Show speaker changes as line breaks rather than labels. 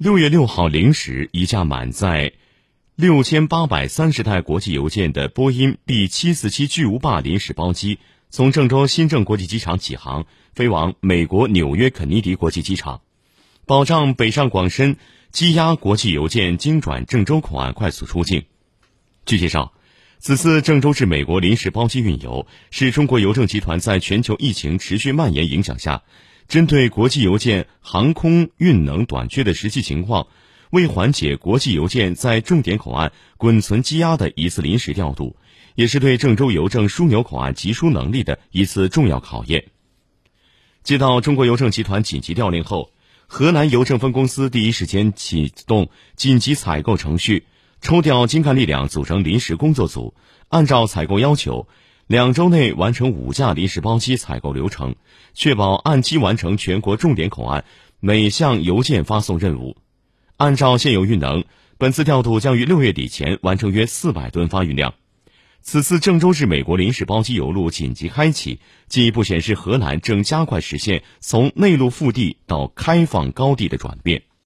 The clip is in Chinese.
六月六号零时，一架满载六千八百三十袋国际邮件的波音 B 七四七巨无霸临时包机从郑州新郑国际机场起航，飞往美国纽约肯尼迪国际机场，保障北上广深积压国际邮件经转郑州口岸快速出境。据介绍，此次郑州至美国临时包机运邮是中国邮政集团在全球疫情持续蔓延影响下。针对国际邮件航空运能短缺的实际情况，为缓解国际邮件在重点口岸滚存积压的一次临时调度，也是对郑州邮政枢纽口岸集疏能力的一次重要考验。接到中国邮政集团紧急调令后，河南邮政分公司第一时间启动紧急采购程序，抽调精干力量组成临时工作组，按照采购要求。两周内完成五架临时包机采购流程，确保按期完成全国重点口岸每项邮件发送任务。按照现有运能，本次调度将于六月底前完成约四百吨发运量。此次郑州至美国临时包机邮路紧急开启，进一步显示河南正加快实现从内陆腹地到开放高地的转变。